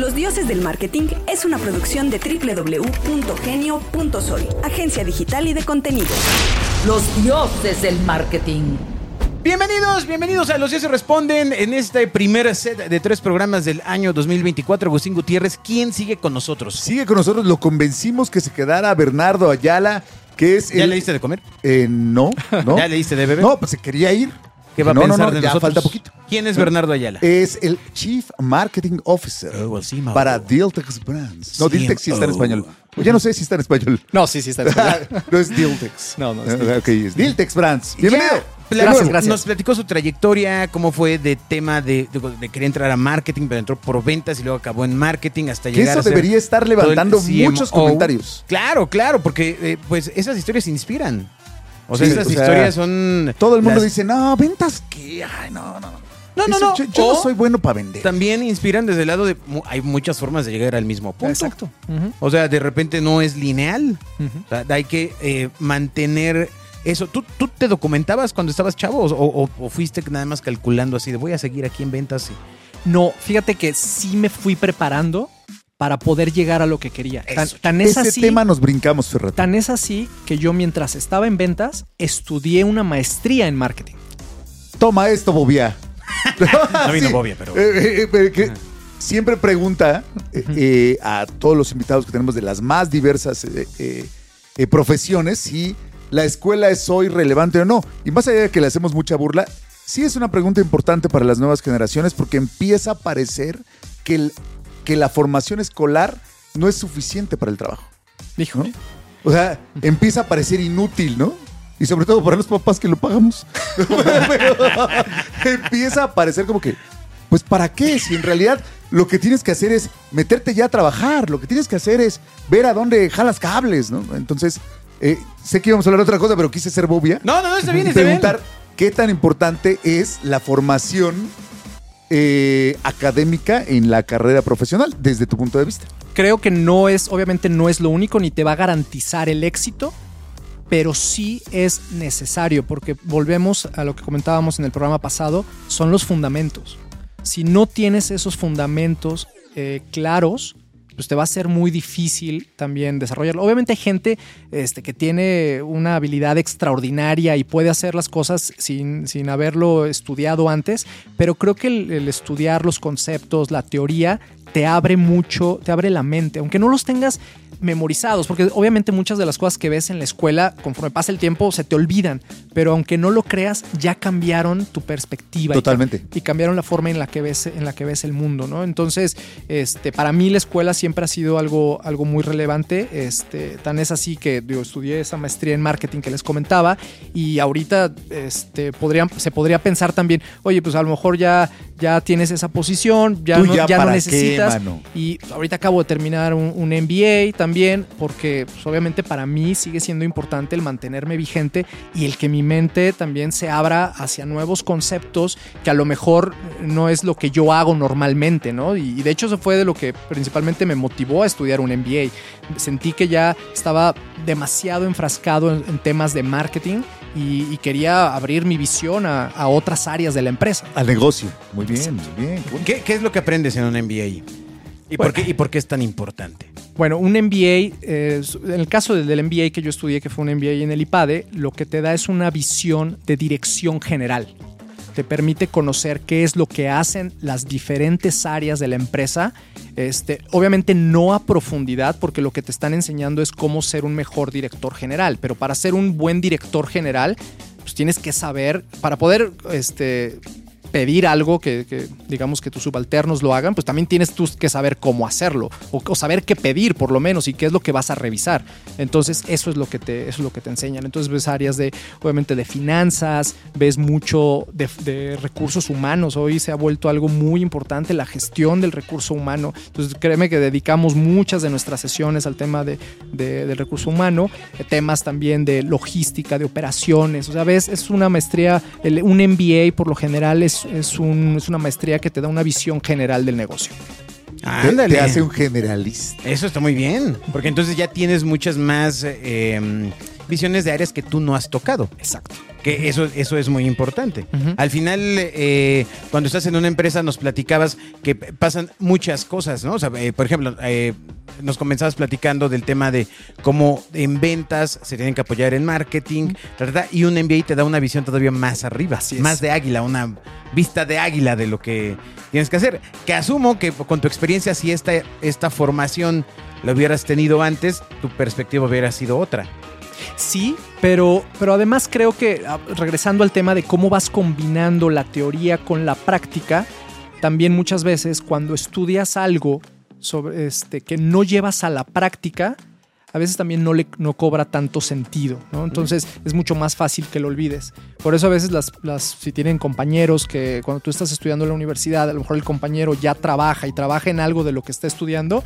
Los Dioses del Marketing es una producción de www.genio.sol, agencia digital y de contenidos. Los dioses del marketing. Bienvenidos, bienvenidos a Los Dioses Responden en este primer set de tres programas del año 2024. Agustín Gutiérrez, ¿quién sigue con nosotros? Sigue con nosotros, lo convencimos que se quedara Bernardo Ayala, que es ¿Ya el... le diste de comer? Eh, no, no. ¿Ya le diste de beber? No, pues se quería ir. ¿Qué va a pensar no, no, de ya nosotros? falta poquito. ¿Quién es Bernardo Ayala? Es el Chief Marketing Officer Oh, well, sí, Mauro. para Diltex Brands. No, Diltex sí está en español. Pues ya no sé si está en español. No, sí, sí está en español. no es Diltex. No, no es Diltex. Ok, es Diltex Brands. Bienvenido. Ya, pla- Gracias, gracias. Nos platicó su trayectoria, cómo fue de tema de, de, de querer entrar a marketing, pero entró por ventas y luego acabó en marketing hasta llegar eso a ser debería estar levantando muchos comentarios. Claro, claro, porque eh, pues esas historias inspiran. O sea, Sí, esas o sea, historias son... Todo el mundo las- dice, no, ventas qué. Ay, no, no. No, no, no. Yo, yo no O soy bueno para vender. También inspiran desde el lado de... mu- Hay muchas formas de llegar al mismo punto. Exacto. Ujú, O sea, de repente no es lineal. ujú. O sea, hay que eh, mantener eso. ¿Tú, ¿Tú te documentabas cuando estabas chavo o, o- o fuiste nada más calculando así de voy a seguir aquí en ventas? y- No, fíjate que sí me fui preparando para poder llegar a lo que quería. Tan, Eso. tan es Ese así, tema nos brincamos, Ferrat. tan es así que yo mientras estaba en ventas estudié una maestría en marketing. Toma esto, Bobia. No vino Sí. Bobia, pero- Eh, eh, eh, que siempre pregunta eh, a todos los invitados que tenemos de las más diversas profesiones si la escuela es hoy relevante o no. Y más allá de que le hacemos mucha burla, sí es una pregunta importante para las nuevas generaciones porque empieza a parecer que, el- que la formación escolar no es suficiente para el trabajo. Dijo, ¿no? O sea, empieza a parecer inútil, ¿no? Y sobre todo para los papás que lo pagamos. Empieza a parecer como que, pues ¿para qué? Si en realidad lo que tienes que hacer es meterte ya a trabajar, lo que tienes que hacer es ver a dónde jalas cables, ¿no? Entonces, eh, sé que íbamos a hablar de otra cosa, pero quise ser bobia. No, no, no, está bien, y está bien. preguntar qué tan importante es la formación eh, académica en la carrera profesional, desde tu punto de vista. creo que no es, obviamente no es lo único ni te va a garantizar el éxito, pero sí es necesario porque volvemos a lo que comentábamos en el programa pasado, son los fundamentos. Si no tienes esos fundamentos eh, claros, pues te va a ser muy difícil también desarrollarlo. Obviamente hay gente este, que tiene una habilidad extraordinaria y puede hacer las cosas sin, sin haberlo estudiado antes, pero creo que el, el estudiar los conceptos, la teoría, te abre mucho, te abre la mente, aunque no los tengas memorizados, porque obviamente muchas de las cosas que ves en la escuela, conforme pasa el tiempo, se te olvidan, pero aunque no lo creas, ya cambiaron tu perspectiva. Totalmente. y cambiaron la forma en la que ves, en la que ves el mundo, ¿no? Entonces, este, para mí la escuela siempre ha sido algo, algo muy relevante. Este, tan es así que digo, estudié esa maestría en marketing que les comentaba y ahorita este, podrían, se podría pensar también, oye, pues a lo mejor ya, ya tienes esa posición, ya no, ya ya no para qué, necesitas. Y ahorita acabo de terminar un, un MBA también, porque pues, obviamente para mí sigue siendo importante el mantenerme vigente y el que mi mente también se abra hacia nuevos conceptos que a lo mejor no es lo que yo hago normalmente, ¿no? Y, y de hecho eso fue de lo que principalmente me motivó a estudiar un MBA. Sentí que ya estaba demasiado enfrascado en, en temas de marketing y, y quería abrir mi visión a, a otras áreas de la empresa. Al negocio. Muy bien, muy bien. ¿Qué, qué es lo que aprendes en un MBA? ¿Y, por qué, ¿Y por qué es tan importante? Bueno, un MBA, eh, en el caso del, del MBA que yo estudié, que fue un MBA en el IPADE, lo que te da es una visión de dirección general. Te permite conocer qué es lo que hacen las diferentes áreas de la empresa. Este, obviamente no a profundidad, porque lo que te están enseñando es cómo ser un mejor director general. Pero para ser un buen director general, pues tienes que saber, para poder este, pedir algo que, que, digamos que tus subalternos lo hagan, pues también tienes tú que saber cómo hacerlo o, o, saber qué pedir por lo menos y qué es lo que vas a revisar. Entonces eso es lo que te, eso es lo que te enseñan. Entonces ves áreas de, obviamente de finanzas, ves mucho de, de recursos humanos. Hoy se ha vuelto algo muy importante la gestión del recurso humano. Entonces créeme que dedicamos muchas de nuestras sesiones al tema de, de, del recurso humano, temas también de logística, de operaciones. O sea, ves, es una maestría, el, un MBA por lo general es es, un, es, una maestría que te da una visión general del negocio. Ándale. Te, te hace un generalista. Eso está muy bien, porque entonces ya tienes muchas más eh, visiones de áreas que tú no has tocado. Exacto. Que eso, eso es muy importante. Al final, eh, cuando estás en una empresa, nos platicabas que pasan muchas cosas, ¿no? O sea, eh, por ejemplo, eh, nos comenzabas platicando del tema de cómo en ventas se tienen que apoyar en marketing, ta, y un MBA te da una visión todavía más arriba, Así es. más de águila, una vista de águila de lo que tienes que hacer. Que asumo que con tu experiencia, si esta, esta formación la hubieras tenido antes, tu perspectiva hubiera sido otra. Sí, pero, pero además creo que, ah, regresando al tema de cómo vas combinando la teoría con la práctica, también muchas veces cuando estudias algo sobre este, que no llevas a la práctica, a veces también no le no cobra tanto sentido, ¿no? Entonces es mucho más fácil que lo olvides. Por eso a veces las, las, si tienen compañeros que cuando tú estás estudiando en la universidad, a lo mejor el compañero ya trabaja y trabaja en algo de lo que está estudiando,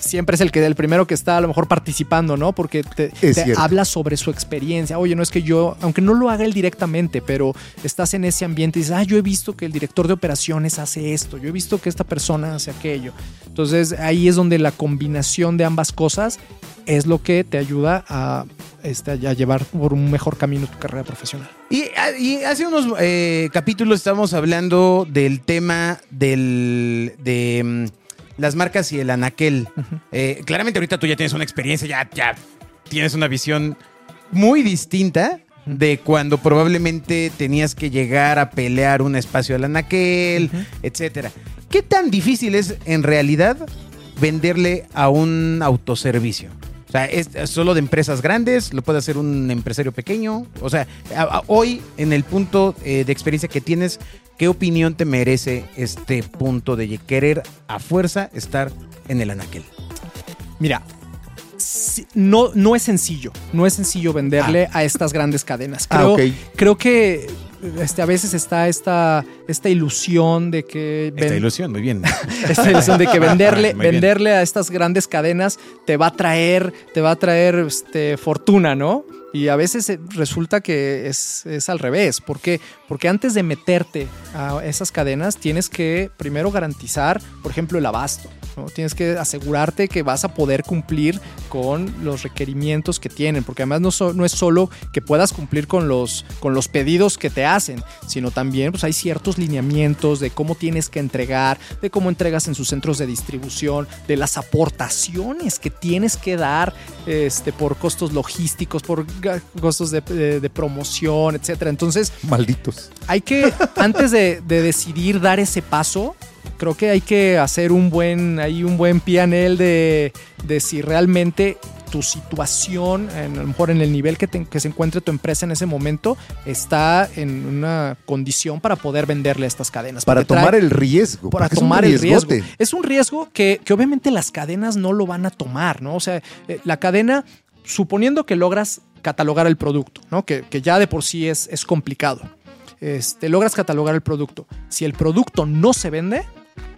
siempre es el que el primero que está a lo mejor participando, ¿no? Porque te, habla sobre su experiencia. Oye, no es que yo, aunque no lo haga él directamente, pero estás en ese ambiente y dices, ah, yo he visto que el director de operaciones hace esto, yo he visto que esta persona hace aquello. Entonces ahí es donde la combinación de ambas cosas es lo que te ayuda a, este, a llevar por un mejor camino tu carrera profesional. Y, ah, y hace unos eh, capítulos estábamos hablando del tema del, de mm, las marcas y el anaquel. Eh, claramente ahorita tú ya tienes una experiencia, ya, ya tienes una visión muy distinta de cuando probablemente tenías que llegar a pelear un espacio al anaquel, etcétera. ¿Qué tan difícil es en realidad venderle a un autoservicio? O sea, ¿es solo de empresas grandes? ¿Lo puede hacer un empresario pequeño? O sea, a- a- hoy, en el punto eh, de experiencia que tienes, ¿qué opinión te merece este punto de querer a fuerza estar en el anaquel? Mira, no, no es sencillo, no es sencillo venderle a estas grandes cadenas. Ah, Creo, ok. creo que este, a veces está esta, esta ilusión de que... Esta ilusión, muy bien. esta ilusión de que venderle, venderle a estas grandes cadenas te va a traer, te va a traer este, fortuna, ¿no? Y a veces eh, resulta que es, es al revés. ¿Por qué? Porque antes de meterte a esas cadenas tienes que primero garantizar, por ejemplo, el abasto. ¿No? Tienes que asegurarte que vas a poder cumplir con los requerimientos que tienen, porque además no, so- no es solo que puedas cumplir con los, con los pedidos que te hacen, sino también pues, hay ciertos lineamientos de cómo tienes que entregar, de cómo entregas en sus centros de distribución, de las aportaciones que tienes que dar este, por costos logísticos, por costos de, de- de promoción, etcétera. Entonces, Malditos. hay que, antes de, de decidir dar ese paso, creo que hay que hacer un buen, ahí un buen pianel de, de si realmente tu situación, en- a lo mejor en el nivel que, te- que se encuentre tu empresa en ese momento, está en una condición para poder venderle a estas cadenas. Para trae- tomar el riesgo. para tomar el riesgo. Es un riesgo que, que obviamente las cadenas no lo van a tomar, ¿no? O sea, eh, la cadena, suponiendo que logras catalogar el producto, ¿no? Que, que ya de por sí es, es complicado. Este, logras catalogar el producto. Si el producto no se vende,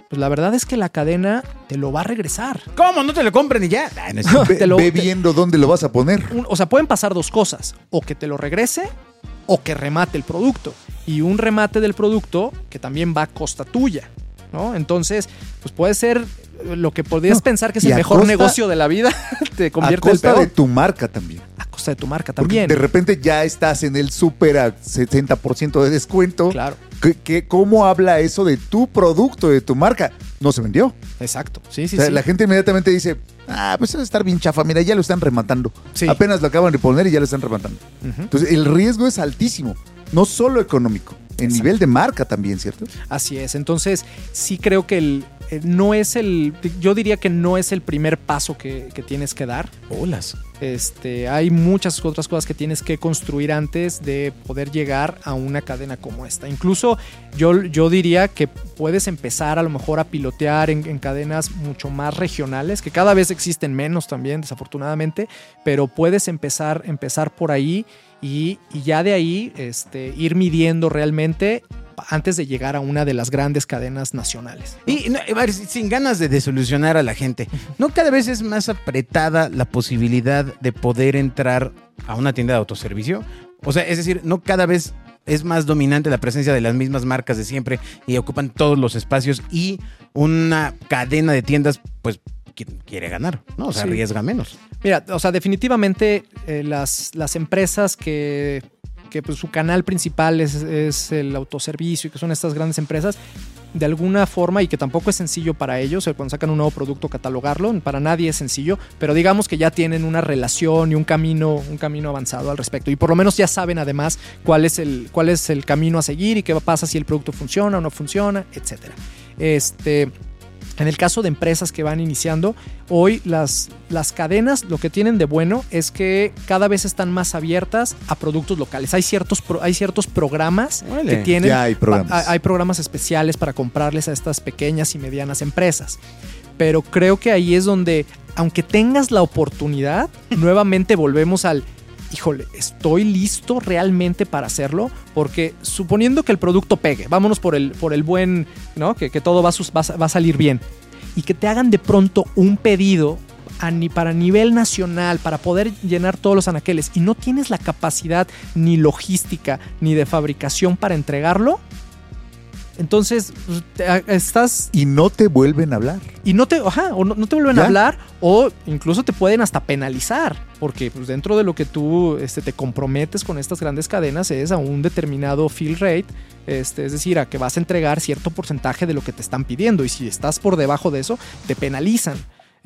pues la verdad es que la cadena te lo va a regresar. ¿Cómo? ¿No te lo compren y ya? Ah, no. Ve, te lo- ve te- viendo dónde lo vas a poner. Un- o sea, pueden pasar dos cosas. O que te lo regrese o que remate el producto. Y un remate del producto que también va a costa tuya. ¿no? Entonces, pues puede ser eh, lo que podrías No, pensar que es el a mejor costa- negocio de la vida, te A convierte en el costa peor. de tu marca también. De tu marca Porque también. de repente ya estás en el súper a 60% de descuento. Claro, ¿Qué, qué- cómo habla eso de tu producto, de tu marca? No se vendió. exacto. Sí, sí, O sea, sí. La gente inmediatamente dice, ah, pues a estar bien chafa. Mira, ya lo están rematando. Sí. Apenas lo acaban de poner y ya lo están rematando. Entonces, el riesgo es altísimo. No solo económico, en Exacto. nivel de marca también, ¿cierto? Así es. Entonces, sí creo que el, eh, no es el. Yo diría que no es el primer paso que, que tienes que dar. Bolas. Este, hay muchas otras cosas que tienes que construir antes de poder llegar a una cadena como esta. Incluso yo, yo diría que puedes empezar a lo mejor a pilotear en, en cadenas mucho más regionales, que cada vez existen menos también, desafortunadamente, pero puedes empezar, empezar por ahí y, y ya de ahí este, ir midiendo realmente antes de llegar a una de las grandes cadenas nacionales. Y no, sin ganas de desolucionar a la gente, ¿no cada vez es más apretada la posibilidad de poder entrar a una tienda de autoservicio? O sea, es decir, ¿no cada vez es más dominante la presencia de las mismas marcas de siempre y ocupan todos los espacios y una cadena de tiendas, pues, qui- quiere ganar, ¿no? O sea, Sí. arriesga menos. Mira, o sea, definitivamente eh, las, las empresas que que pues, su canal principal es, es el autoservicio y que son estas grandes empresas, de alguna forma y que tampoco es sencillo para ellos, cuando sacan un nuevo producto catalogarlo, para nadie es sencillo, pero digamos que ya tienen una relación y un camino, un camino avanzado al respecto y por lo menos ya saben además cuál es el, cuál es el camino a seguir y qué pasa si el producto funciona o no funciona, etcétera. Este, en el caso de empresas que van iniciando, hoy las, las cadenas lo que tienen de bueno es que cada vez están más abiertas a productos locales. Hay ciertos, hay ciertos programas que tienen... Ya hay programas. pa- Hay programas especiales para comprarles a estas pequeñas y medianas empresas. Pero creo que ahí es donde, aunque tengas la oportunidad, nuevamente volvemos al híjole, ¿estoy listo realmente para hacerlo? Porque suponiendo que el producto pegue, vámonos por el, por el buen, ¿no? Que, que todo va va va a salir bien. Y que te hagan de pronto un pedido a ni para nivel nacional, para poder llenar todos los anaqueles, y no tienes la capacidad ni logística ni de fabricación para entregarlo, entonces pues, estás Y no te vuelven a hablar. y no te, ajá, o no, no te vuelven ¿Ya? a hablar o incluso te pueden hasta penalizar, porque pues, dentro de lo que tú este, te comprometes con estas grandes cadenas es a un determinado fill rate, este, es decir, a que vas a entregar cierto porcentaje de lo que te están pidiendo y si estás por debajo de eso, te penalizan.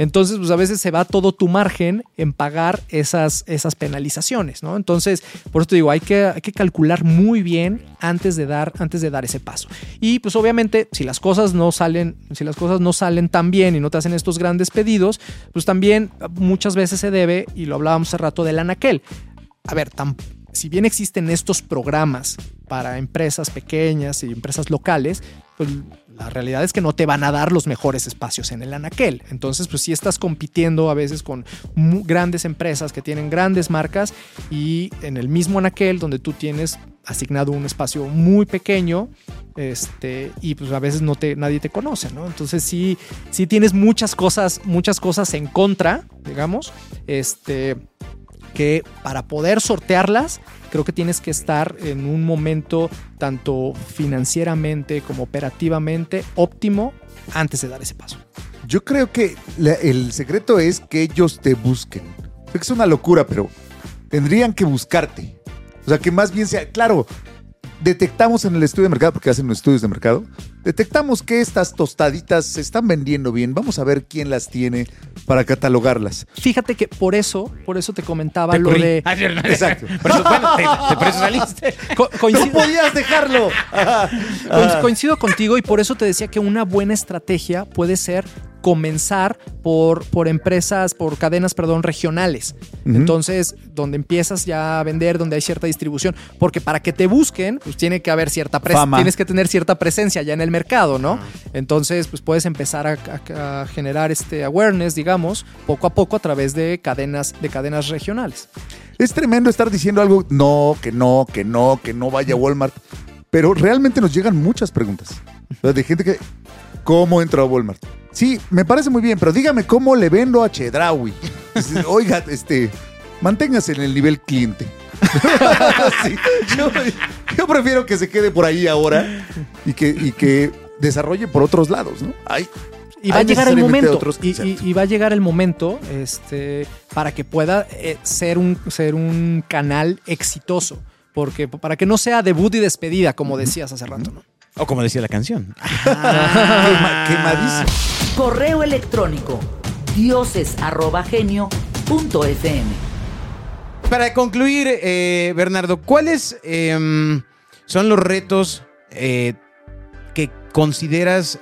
Entonces, pues a veces se va todo tu margen en pagar esas, esas penalizaciones, ¿no? Entonces, por eso te digo, hay que, hay que calcular muy bien antes de, dar, antes de dar ese paso. Y pues obviamente, si las cosas no salen, si las cosas no salen tan bien y no te hacen estos grandes pedidos, pues también muchas veces se debe, y lo hablábamos hace rato del anaquel. A ver, tam- si bien existen estos programas para empresas pequeñas y empresas locales, pues la realidad es que no te van a dar los mejores espacios en el anaquel. Entonces, pues sí estás compitiendo a veces con grandes empresas que tienen grandes marcas y en el mismo anaquel donde tú tienes asignado un espacio muy pequeño este y pues a veces no te nadie te conoce no entonces sí sí tienes muchas cosas muchas cosas en contra digamos este que para poder sortearlas, creo que tienes que estar en un momento tanto financieramente como operativamente óptimo antes de dar ese paso. Yo creo que el secreto es que ellos te busquen. Creo que es una locura, pero tendrían que buscarte. O sea, que más bien sea, claro, detectamos en el estudio de mercado, porque hacen los estudios de mercado, detectamos que estas tostaditas se están vendiendo bien. Vamos a ver quién las tiene para catalogarlas. Fíjate que por eso, por eso te comentaba Te lo corrí. de Ah, Exacto. Por eso, bueno, te- te- por eso saliste. co- coincido, ¡No podías dejarlo! coinc- coincido contigo y por eso te decía que una buena estrategia puede ser comenzar por, por empresas, por cadenas, perdón, regionales. Entonces, donde empiezas ya a vender, donde hay cierta distribución, porque para que te busquen, pues tiene que haber cierta presencia, tienes que tener cierta presencia ya en el mercado, ¿no? Entonces, pues puedes empezar a, a- a generar este awareness, digamos, poco a poco a través de cadenas, de cadenas regionales. Es tremendo estar diciendo algo, no, que no, que no, que no vaya a Walmart. Pero realmente nos llegan muchas preguntas. De gente que, ¿cómo entro a Walmart? Sí, me parece muy bien, pero dígame cómo le vendo a Chedraui. Oiga, este, manténgase en el nivel cliente. Sí, yo, yo prefiero que se quede por ahí ahora y que, y que desarrolle por otros lados, ¿no? Ay, Y va Hay a llegar el momento. otros y, y- conceptos. y va a llegar el momento este, para que pueda eh, ser, un, ser un canal exitoso. Porque para que no sea debut y despedida, como decías hace rato, ¿no? O como decía la canción. quema- quemadísimo. Correo electrónico dioses@genio.fm. Para concluir, eh, Bernardo, ¿cuáles em, son los retos eh, que consideras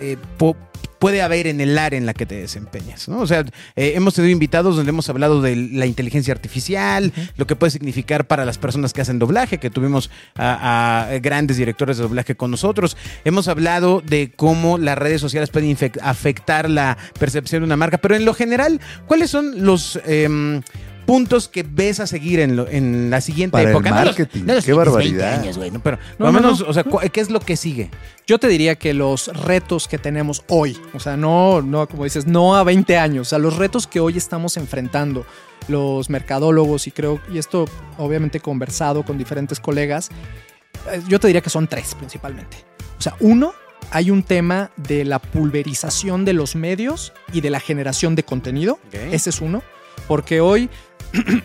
eh, po- puede haber en el área en la que te desempeñas? ¿no? O sea, eh, hemos tenido invitados donde hemos hablado de la inteligencia artificial, lo que puede significar para las personas que hacen doblaje, que tuvimos a, a grandes directores de doblaje con nosotros. Hemos hablado de cómo las redes sociales pueden afectar la percepción de una marca, pero en lo general, ¿cuáles son los... em, puntos que ves a seguir en, lo- en la siguiente Para el época. No los- marketing, no los qué barbaridad. 20 años, güey, ¿no? Pero No, no, menos, o sea, ¿qué es lo que sigue? Yo te diría que los retos que tenemos hoy, o sea, no, no, como dices, no a 20 años, o sea, los retos que hoy estamos enfrentando los mercadólogos y creo, y esto obviamente he conversado con diferentes colegas, eh, yo te diría que son tres principalmente. O sea, uno, hay un tema de la pulverización de los medios y de la generación de contenido. Ese es uno. Porque hoy,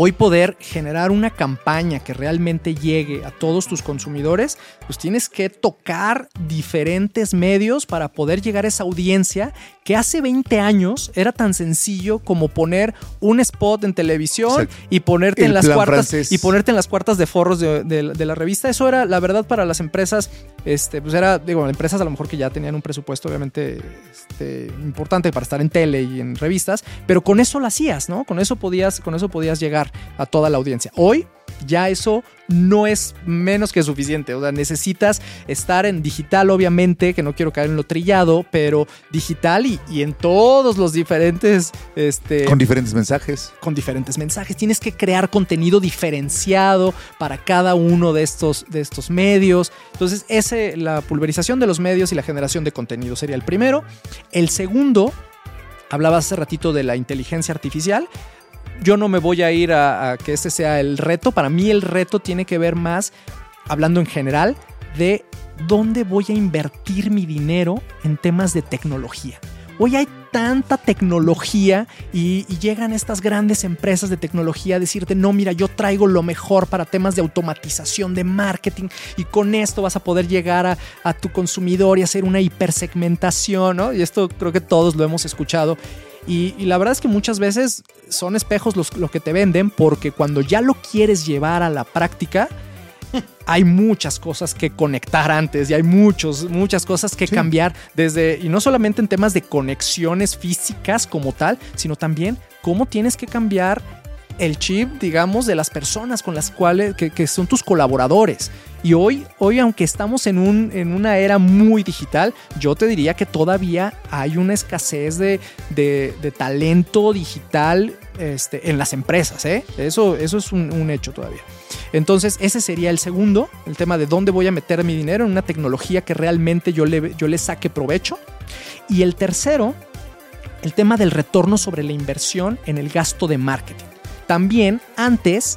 hoy poder generar una campaña que realmente llegue a todos tus consumidores, pues tienes que tocar diferentes medios para poder llegar a esa audiencia que hace 20 años era tan sencillo como poner un spot en televisión y ponerte en las cuartas francés. y ponerte en las cuartas de forros de, de- de la revista. Eso era, la verdad, para las empresas, este, pues era, digo, empresas a lo mejor que ya tenían un presupuesto obviamente este, importante para estar en tele y en revistas, pero con eso lo hacías, ¿no? Con eso podías, con eso podías llegar a toda la audiencia. Hoy ya eso no es menos que suficiente. O sea, necesitas estar en digital, obviamente, que no quiero caer en lo trillado, pero digital y, y en todos los diferentes. Este, Con diferentes mensajes. con diferentes mensajes. Tienes que crear contenido diferenciado para cada uno de estos, de estos medios. Entonces, ese, la pulverización de los medios y la generación de contenido sería el primero. El segundo, hablabas hace ratito de la inteligencia artificial. Yo no me voy a ir a, que ese sea el reto. Para mí el reto tiene que ver más, hablando en general, de dónde voy a invertir mi dinero en temas de tecnología. Hoy hay tanta tecnología y, y llegan estas grandes empresas de tecnología a decirte, no, mira, yo traigo lo mejor para temas de automatización, de marketing, y con esto vas a poder llegar a, a tu consumidor y hacer una hipersegmentación, ¿no? Y esto creo que todos lo hemos escuchado. Y, y la verdad es que muchas veces son espejos los, lo que te venden porque cuando ya lo quieres llevar a la práctica, hay muchas cosas que conectar antes y hay muchos, muchas cosas que cambiar desde, y no solamente en temas de conexiones físicas como tal, sino también cómo tienes que cambiar el chip, digamos, de las personas con las cuales, que, que son tus colaboradores. Y hoy, hoy aunque estamos en, un, en una era muy digital, yo te diría que todavía hay una escasez de, de- talento digital este, en las empresas. ¿eh? Eso, eso es un, un hecho todavía. Entonces, ese sería el segundo, el tema de dónde voy a meter mi dinero en una tecnología que realmente yo le, yo le saque provecho. Y el tercero, el tema del retorno sobre la inversión en el gasto de marketing. También antes,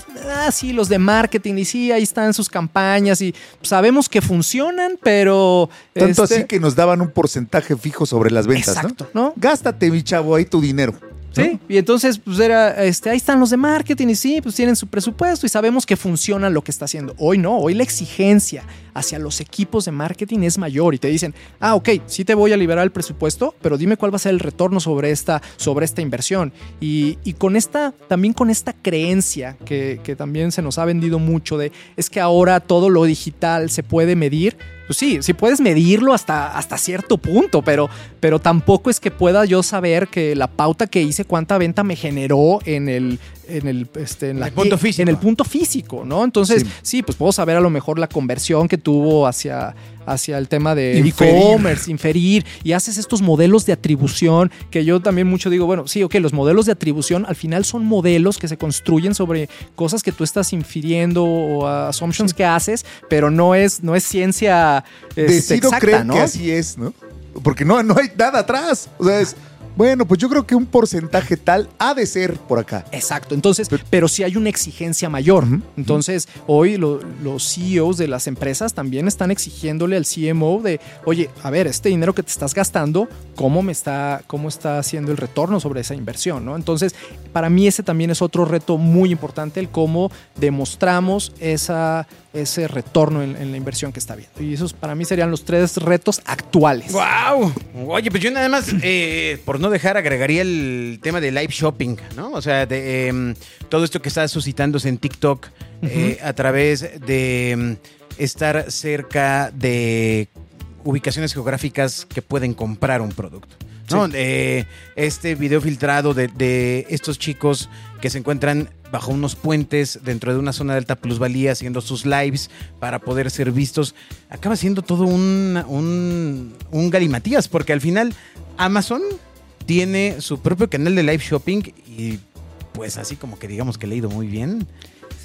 pues, ah, sí, los de marketing, y sí, ahí están sus campañas y sabemos que funcionan, pero... Tanto este, así que nos daban un porcentaje fijo sobre las ventas, Exacto, ¿no? ¿no? Gástate, mi chavo, ahí tu dinero. Sí, y entonces, pues era, este, ahí están los de marketing y sí, pues tienen su presupuesto y sabemos que funciona lo que está haciendo. Hoy no, hoy la exigencia hacia los equipos de marketing es mayor y te dicen, ah, ok, sí te voy a liberar el presupuesto, pero dime cuál va a ser el retorno sobre esta, sobre esta inversión. Y, y con esta, también con esta creencia que, que también se nos ha vendido mucho de, es que ahora todo lo digital se puede medir. Pues sí, sí puedes medirlo hasta, hasta cierto punto, pero, pero tampoco es que pueda yo saber que la pauta que hice, cuánta venta me generó en el, en el, este, en la el punto físico. En el punto físico, ¿no? Entonces, Sí. sí. pues puedo saber a lo mejor la conversión que tuvo hacia, hacia el tema de e-commerce, inferir, y haces estos modelos de atribución, que yo también mucho digo, bueno, sí, ok, los modelos de atribución al final son modelos que se construyen sobre cosas que tú estás infiriendo o assumptions que haces, pero no es, no es ciencia este, Decido exacta, creer ¿no? que así es, ¿no? Porque no, no hay nada atrás. O sea, es, bueno, pues yo creo que un porcentaje tal ha de ser por acá. Exacto, entonces, pero sí hay una exigencia mayor. Entonces, hoy lo- los CEOs de las empresas también están exigiéndole al CMO de, oye, a ver, este dinero que te estás gastando, ¿cómo me está, cómo está haciendo el retorno sobre esa inversión? ¿no? Entonces, para mí ese también es otro reto muy importante, el cómo demostramos esa, ese retorno en, en la inversión que está viendo. Y esos para mí serían los tres retos actuales. ¡Wow! Oye, pues yo nada más, eh, por no dejar, agregaría el tema de live shopping, ¿no? O sea, de em, todo esto que está suscitándose en TikTok eh, a través de em, estar cerca de ubicaciones geográficas que pueden comprar un producto. ¿no? Eh, este video filtrado de, de estos chicos que se encuentran bajo unos puentes dentro de una zona de alta plusvalía haciendo sus lives para poder ser vistos, acaba siendo todo un, un, un galimatías, porque al final Amazon tiene su propio canal de live shopping y pues así como que digamos que le ha ido muy bien.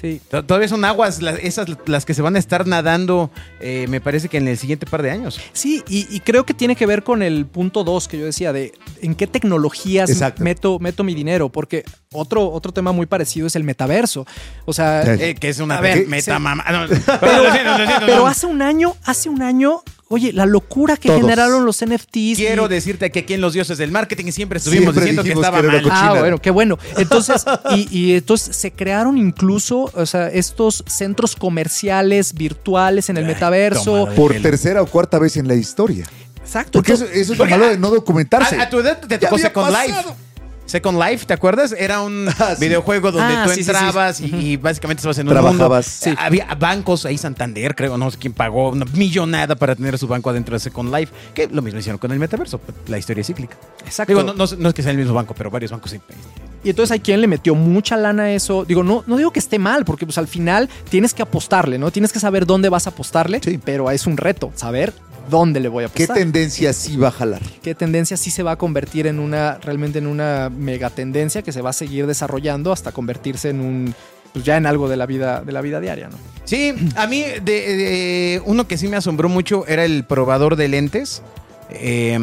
Sí. To- Todavía son aguas las- esas las que se van a estar nadando, eh, me parece que en el siguiente par de años. Sí, y, y creo que tiene que ver con el punto 2 que yo decía de en qué tecnologías Exacto. meto, meto mi dinero, porque otro, otro tema muy parecido es el metaverso. O sea, Sí. Eh, que es una ver, meta sí. no, siento, pero hace un año, hace un año oye, la locura que Todos. generaron los NFTs. Quiero y- decirte que aquí en Los Dioses del Marketing siempre estuvimos Siempre diciendo que estaba que mal. Ah, bueno, qué bueno. Entonces, y, y entonces se crearon incluso, o sea, estos centros comerciales virtuales en el Ay, metaverso. Por El- tercera o cuarta vez en la historia. Exacto. Porque eso, entonces- eso es lo malo de no documentarse. A, a tu edad te tocó Second Life. Second Life, ¿te acuerdas? Era un Ah, sí. videojuego donde Ah, tú sí, sí, sí. entrabas y, y básicamente estabas en un Trabajabas. mundo. Había bancos ahí, Santander, creo, no sé quién pagó una millonada para tener su banco adentro de Second Life. Que lo mismo hicieron con el metaverso. La historia es cíclica. Exacto. Digo, no, no- no es que sea el mismo banco, pero varios bancos sí. Y entonces hay quien le metió mucha lana a eso. Digo, no, no digo que esté mal, porque pues al final tienes que apostarle, ¿no? Tienes que saber dónde vas a apostarle, Sí. pero es un reto, saber dónde le voy a ¿Qué apostar. tendencia sí va a jalar? qué tendencia sí se va a convertir en una, realmente en una megatendencia que se va a seguir desarrollando hasta convertirse en un, pues ya en algo de la vida, de la vida diaria, ¿no? Sí, a mí de, de- uno que sí me asombró mucho era el probador de lentes. eh,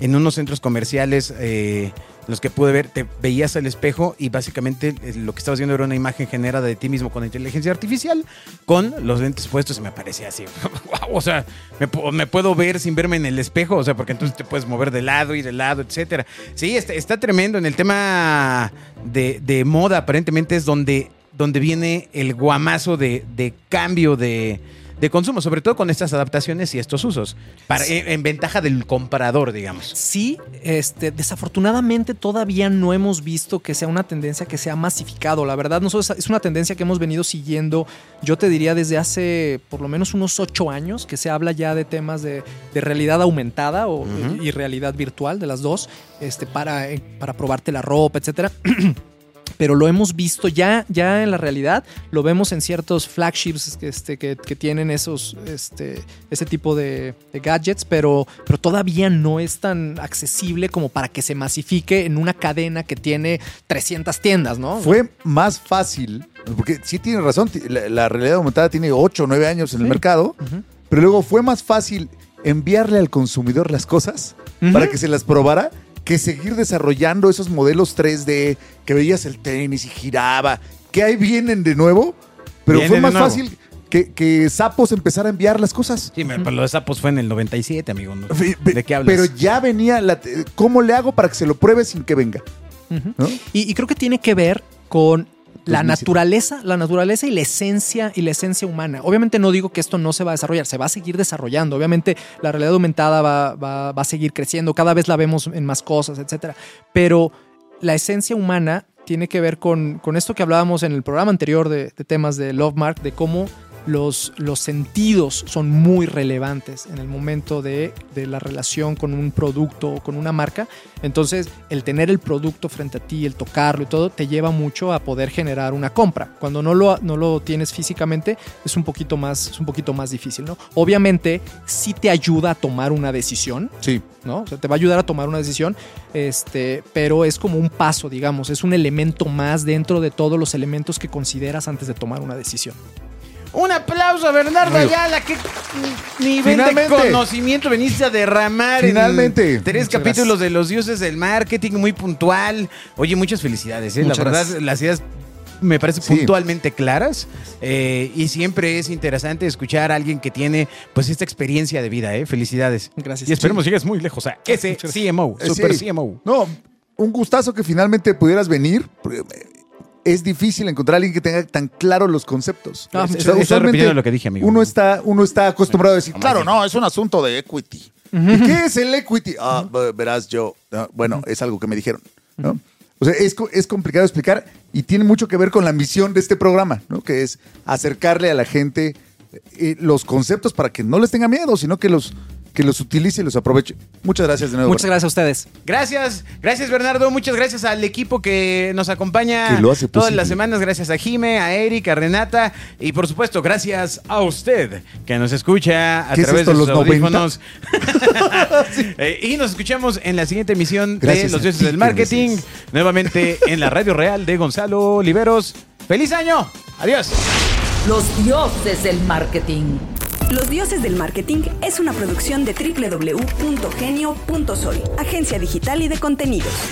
en unos centros comerciales, eh, los que pude ver, te veías al espejo y básicamente eh, lo que estabas viendo era una imagen generada de ti mismo con inteligencia artificial, con los lentes puestos y me parecía así. wow, o sea, me, me puedo ver sin verme en el espejo, o sea, porque entonces te puedes mover de lado y de lado, etcétera. Sí, está, está tremendo. En el tema de, de moda, aparentemente es donde, donde viene el guamazo de, de cambio de, de consumo, sobre todo con estas adaptaciones y estos usos, para, en, en ventaja del comprador, digamos. Sí, este, desafortunadamente todavía no hemos visto que sea una tendencia que sea masificado. La verdad, nosotros es una tendencia que hemos venido siguiendo, yo te diría desde hace por lo menos unos ocho años, que se habla ya de temas de, de realidad aumentada o, y realidad virtual de las dos, este, para, eh, para probarte la ropa, etcétera. pero lo hemos visto ya, ya en la realidad, lo vemos en ciertos flagships este, que, que tienen esos, este, ese tipo de, de gadgets, pero, pero todavía no es tan accesible como para que se masifique en una cadena que tiene 300 tiendas, ¿no? Fue más fácil, porque sí tiene razón, la, la realidad aumentada tiene 8 o 9 años en el mercado, pero luego fue más fácil enviarle al consumidor las cosas para que se las probara que seguir desarrollando esos modelos 3D, que veías el tenis y giraba, que ahí vienen de nuevo, pero Vienen fue de más nuevo. fácil que, que Sapos empezara a enviar las cosas. Sí, pero lo de Sapos fue en el 97, amigo. ¿no? Fe- ¿De qué hablas? Pero ya venía, la, ¿cómo le hago para que se lo pruebe sin que venga? Ujú. ¿No? Y, y creo que tiene que ver con la 2007. naturaleza, la naturaleza y la esencia y la esencia humana. Obviamente no digo que esto no se va a desarrollar, se va a seguir desarrollando. Obviamente la realidad aumentada va, va- va a seguir creciendo, cada vez la vemos en más cosas, etcétera. Pero la esencia humana tiene que ver con, con esto que hablábamos en el programa anterior de, de temas de Love Mark, de cómo los, los sentidos son muy relevantes en el momento de, de la relación con un producto o con una marca. Entonces, el tener el producto frente a ti, el tocarlo y todo, te lleva mucho a poder generar una compra. Cuando no lo, no lo tienes físicamente, es un poquito más, es un poquito más difícil, ¿no? Obviamente, sí te ayuda a tomar una decisión, Sí. ¿no? O sea, te va a ayudar a tomar una decisión, este, pero es como un paso, digamos, es un elemento más dentro de todos los elementos que consideras antes de tomar una decisión. Un aplauso a Bernardo Amigo. Ayala. ¿Qué nivel Finalmente. de conocimiento veniste a derramar? en Finalmente. tres Muchas capítulos gracias. de los dioses del marketing, muy puntual. Oye, muchas felicidades. ¿eh? Muchas la verdad, gracias. las ideas me parecen Sí. puntualmente claras eh, y siempre es interesante escuchar a alguien que tiene pues esta experiencia de vida. ¿eh? Felicidades. Gracias. Y esperemos que llegues muy lejos. O sea, ese CMO, super sí. CMO. No, un gustazo que finalmente pudieras venir. Es difícil encontrar a alguien que tenga tan claros los conceptos. Ah, O sea, estoy- estoy usualmente lo que dije, amigo. Uno está, uno está acostumbrado a decir, claro, no, es un asunto de equity. ¿Y qué es el equity? Ah, verás, yo, ah, bueno, es algo que me dijeron. ¿no? O sea, es, es complicado explicar y tiene mucho que ver con la misión de este programa, ¿no? Que es acercarle a la gente eh, los conceptos para que no les tenga miedo, sino que los, que los utilice y los aproveche. Muchas gracias de nuevo. Muchas gracias a ustedes. Gracias, gracias Bernardo, muchas gracias al equipo que nos acompaña Que lo hace todas posible. las semanas, gracias a Jime, a Eric, a Renata y por supuesto gracias a usted que nos escucha a ¿Qué es través esto, de sus los 90? audífonos. Eh, y nos escuchamos en la siguiente emisión Gracias de Los Dioses ti del Marketing, nuevamente en la Radio Real de Gonzalo Oliveros. ¡Feliz año! ¡Adiós! Los dioses del marketing. Los Dioses del Marketing es una producción de www.genio.sol, agencia digital y de contenidos.